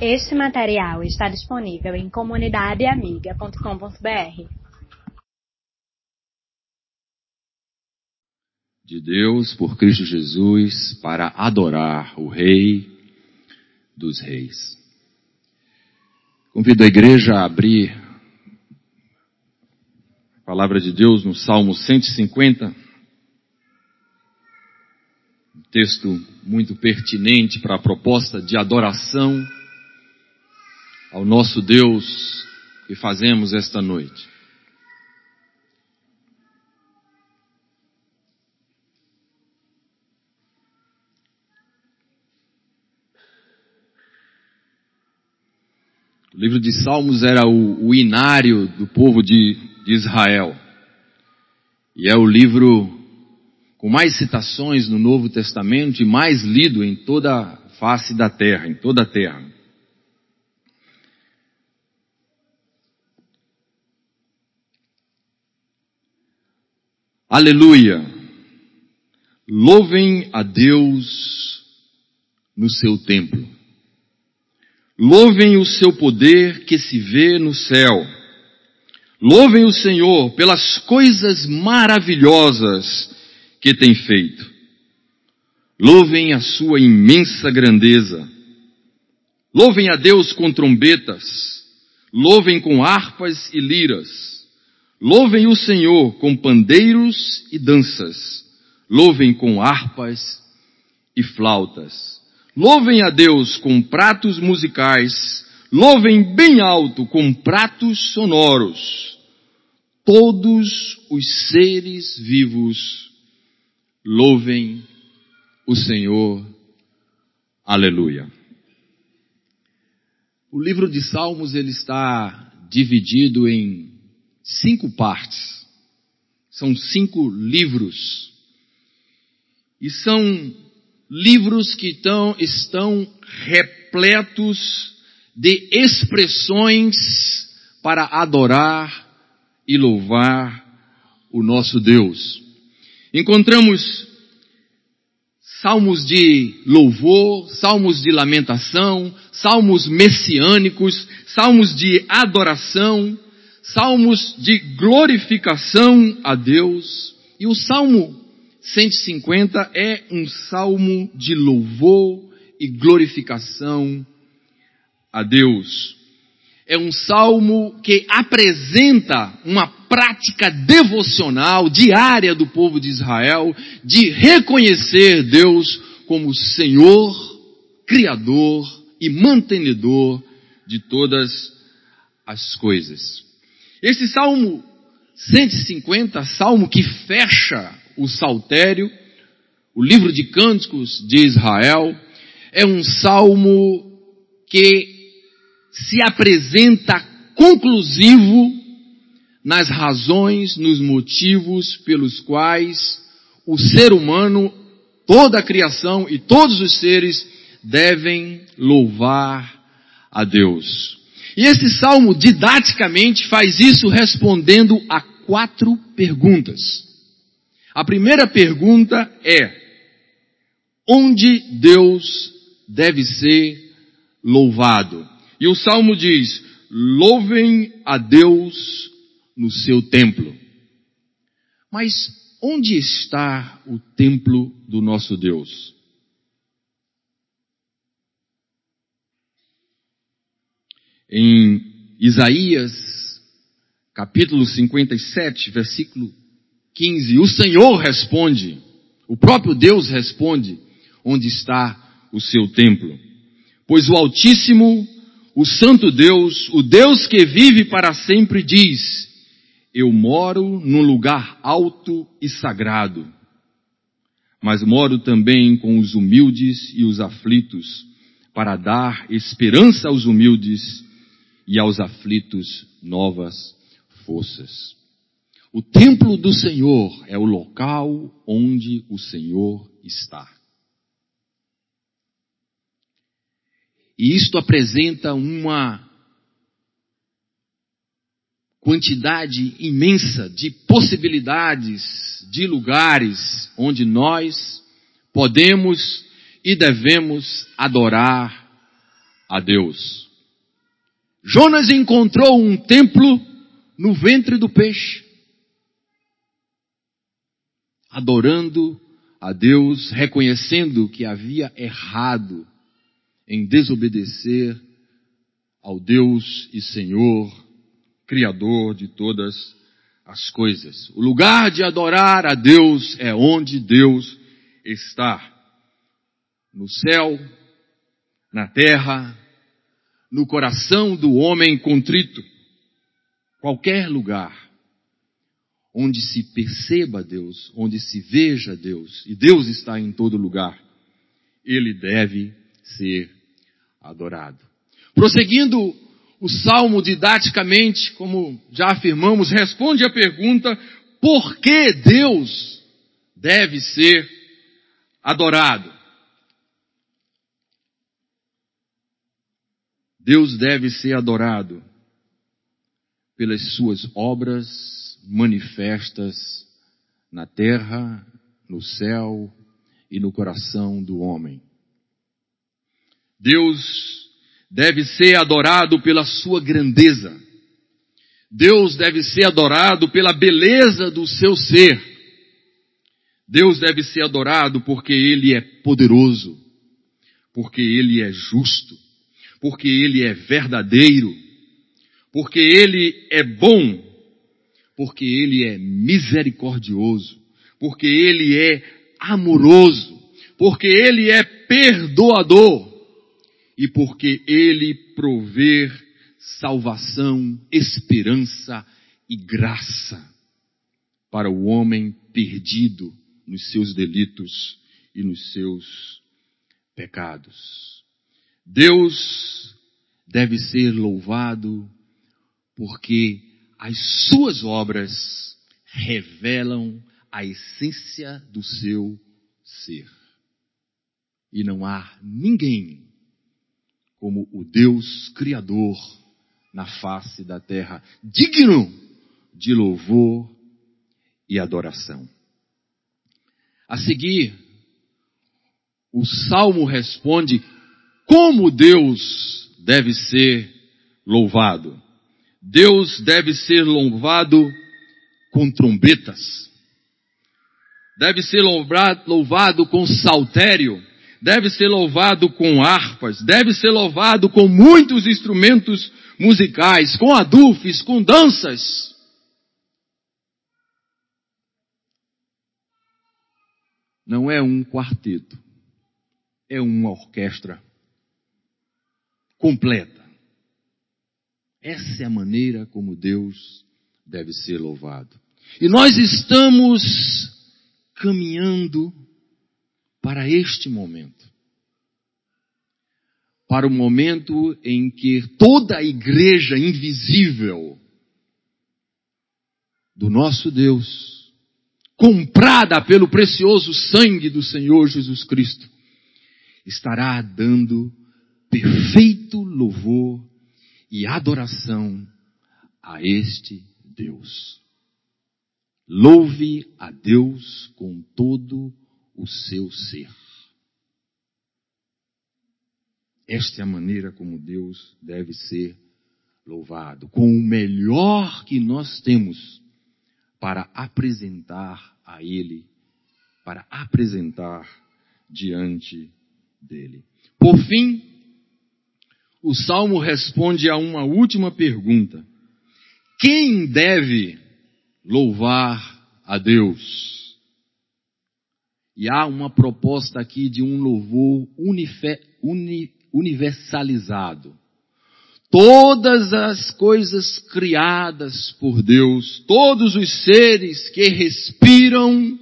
Este material está disponível em comunidadeamiga.com.br. De Deus por Cristo Jesus para adorar o Rei dos Reis. Convido a igreja a abrir a palavra de Deus no Salmo 150. Um texto muito pertinente para a proposta de adoração ao nosso Deus que fazemos esta noite. O livro de Salmos era o, o inário do povo de, de Israel. E é o livro com mais citações no Novo Testamento e mais lido em toda a face da terra, em toda a terra. Aleluia! Louvem a Deus no seu templo. Louvem o seu poder que se vê no céu. Louvem o Senhor pelas coisas maravilhosas que tem feito. Louvem a sua imensa grandeza. Louvem a Deus com trombetas. Louvem com harpas e liras. Louvem o Senhor com pandeiros e danças. Louvem com harpas e flautas. Louvem a Deus com pratos musicais. Louvem bem alto com pratos sonoros. Todos os seres vivos louvem o Senhor. Aleluia. O livro de Salmos ele está dividido em cinco partes. São cinco livros. E são livros que tão, estão repletos de expressões para adorar e louvar o nosso Deus. Encontramos salmos de louvor, salmos de lamentação, salmos messiânicos, salmos de adoração, salmos de glorificação a Deus. E o salmo 150 é um salmo de louvor e glorificação a Deus. É um salmo que apresenta uma prática devocional diária do povo de Israel de reconhecer Deus como Senhor, Criador e mantenedor de todas as coisas. Esse salmo 150, salmo que fecha o Saltério, o livro de cânticos de Israel, é um salmo que se apresenta conclusivo nas razões, nos motivos pelos quais o ser humano, toda a criação e todos os seres devem louvar a Deus. E esse salmo didaticamente faz isso respondendo a quatro perguntas. A primeira pergunta é: onde Deus deve ser louvado? E o salmo diz: louvem a Deus no seu templo. Mas onde está o templo do nosso Deus? Em Isaías, capítulo 57, versículo 15, o Senhor responde, o próprio Deus responde, onde está o seu templo? Pois o Altíssimo, o Santo Deus, o Deus que vive para sempre diz, eu moro num lugar alto e sagrado, mas moro também com os humildes e os aflitos, para dar esperança aos humildes e aos aflitos novas forças. O templo do Senhor é o local onde o Senhor está. E isto apresenta uma quantidade imensa de possibilidades, de lugares onde nós podemos e devemos adorar a Deus. Jonas encontrou um templo no ventre do peixe, adorando a Deus, reconhecendo que havia errado em desobedecer ao Deus e Senhor, Criador de todas as coisas. O lugar de adorar a Deus é onde Deus está. No céu, na terra, no coração do homem contrito. Qualquer lugar onde se perceba Deus, onde se veja Deus, e Deus está em todo lugar, ele deve ser adorado. Prosseguindo o salmo didaticamente, como já afirmamos, responde à pergunta: por que Deus deve ser adorado? Deus deve ser adorado pelas suas obras manifestas na terra, no céu e no coração do homem. Deus deve ser adorado pela sua grandeza. Deus deve ser adorado pela beleza do seu ser. Deus deve ser adorado porque Ele é poderoso, porque Ele é justo, porque Ele é verdadeiro, porque Ele é bom, porque Ele é misericordioso, porque Ele é amoroso, porque Ele é perdoador e porque Ele prover salvação, esperança e graça para o homem perdido nos seus delitos e nos seus pecados. Deus deve ser louvado porque as suas obras revelam a essência do seu ser. E não há ninguém como o Deus Criador na face da terra, digno de louvor e adoração. A seguir, o salmo responde como Deus deve ser louvado. Deus deve ser louvado com trombetas. Deve ser louvado com saltério. Deve ser louvado com harpas. Deve ser louvado com muitos instrumentos musicais, com adufes, com danças. Não é um quarteto. É uma orquestra completa. Essa é a maneira como Deus deve ser louvado. E nós estamos caminhando para este momento. Para o momento em que toda a igreja invisível do nosso Deus, comprada pelo precioso sangue do Senhor Jesus Cristo, estará dando perfeito louvor e adoração a este Deus. Louve a Deus com todo o seu ser. Esta é a maneira como Deus deve ser louvado, com o melhor que nós temos para apresentar a Ele, para apresentar diante dele. Por fim, o salmo responde a uma última pergunta: quem deve louvar a Deus? E há uma proposta aqui de um louvor uni, universalizado. Todas as coisas criadas por Deus, todos os seres que respiram,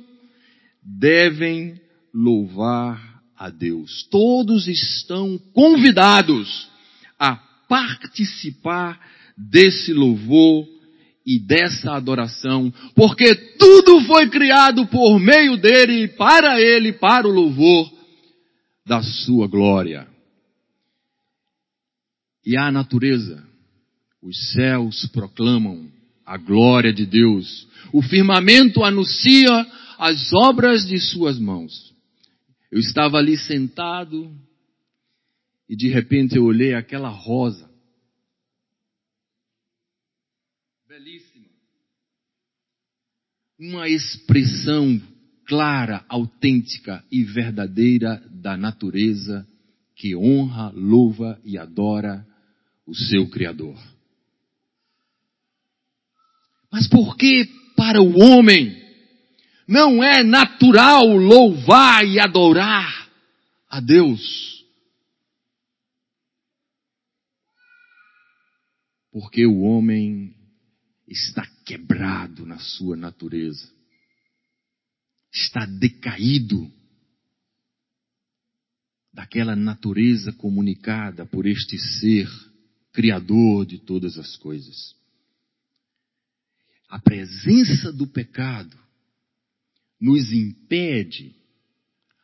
devem louvar a Deus. Todos estão convidados a participar desse louvor e dessa adoração, porque tudo foi criado por meio dele, para ele, para o louvor da sua glória. E a natureza, os céus proclamam a glória de Deus, o firmamento anuncia as obras de suas mãos. Eu estava ali sentado e de repente eu olhei aquela rosa. Belíssima. Uma expressão clara, autêntica e verdadeira da natureza que honra, louva e adora o seu Criador. Mas por que para o homem não é natural louvar e adorar a Deus? Porque o homem está quebrado na sua natureza, está decaído daquela natureza comunicada por este ser criador de todas as coisas. A presença do pecado nos impede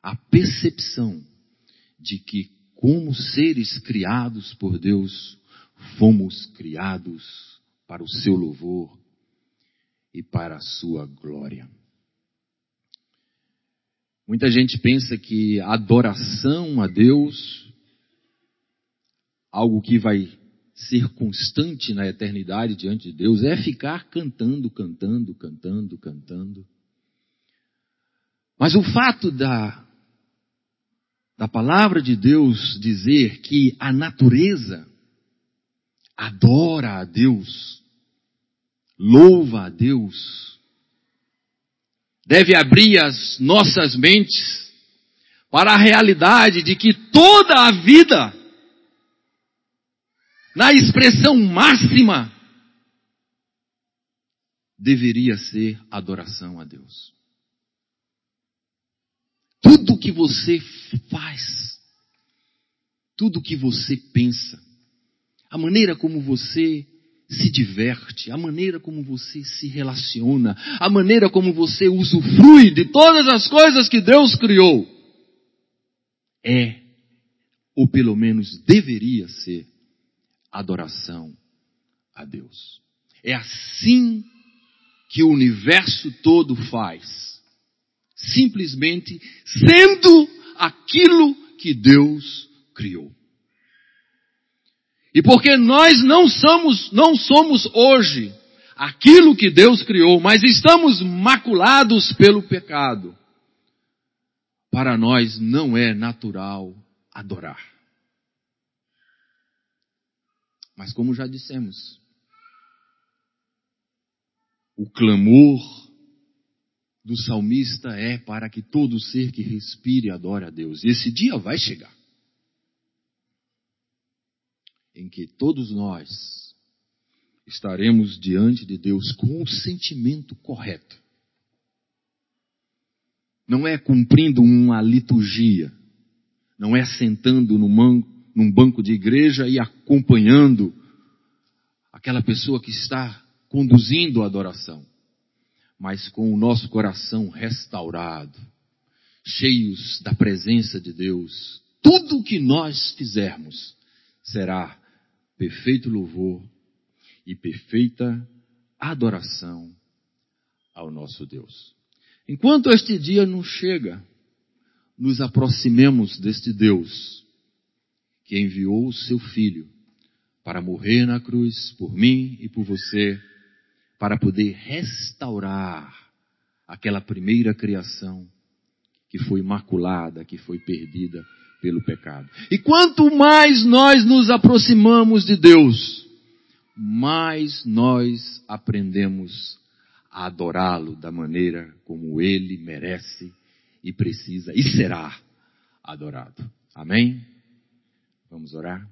a percepção de que, como seres criados por Deus, fomos criados para o seu louvor e para a sua glória. Muita gente pensa que adoração a Deus, algo que vai ser constante na eternidade diante de Deus, é ficar cantando, cantando, cantando, cantando. Mas o fato da, da palavra de Deus dizer que a natureza adora a Deus, louva a Deus, deve abrir as nossas mentes para a realidade de que toda a vida, na expressão máxima, deveria ser adoração a Deus. Tudo que você faz, tudo que você pensa, a maneira como você se diverte, a maneira como você se relaciona, a maneira como você usufrui de todas as coisas que Deus criou, é, ou pelo menos deveria ser, adoração a Deus. É assim que o universo todo faz. Simplesmente sendo aquilo que Deus criou. E porque nós não somos, não somos hoje aquilo que Deus criou, mas estamos maculados pelo pecado, para nós não é natural adorar. Mas como já dissemos, o clamor do salmista é para que todo ser que respire adore a Deus. E esse dia vai chegar em que todos nós estaremos diante de Deus com o sentimento correto. Não é cumprindo uma liturgia, não é sentando num banco de igreja e acompanhando aquela pessoa que está conduzindo a adoração, mas com o nosso coração restaurado, cheios da presença de Deus. Tudo o que nós fizermos será perfeito louvor e perfeita adoração ao nosso Deus. Enquanto este dia não chega, nos aproximemos deste Deus que enviou o seu Filho para morrer na cruz por mim e por você, para poder restaurar aquela primeira criação que foi maculada, que foi perdida pelo pecado. E quanto mais nós nos aproximamos de Deus, mais nós aprendemos a adorá-lo da maneira como ele merece e precisa e será adorado. Amém? Vamos orar?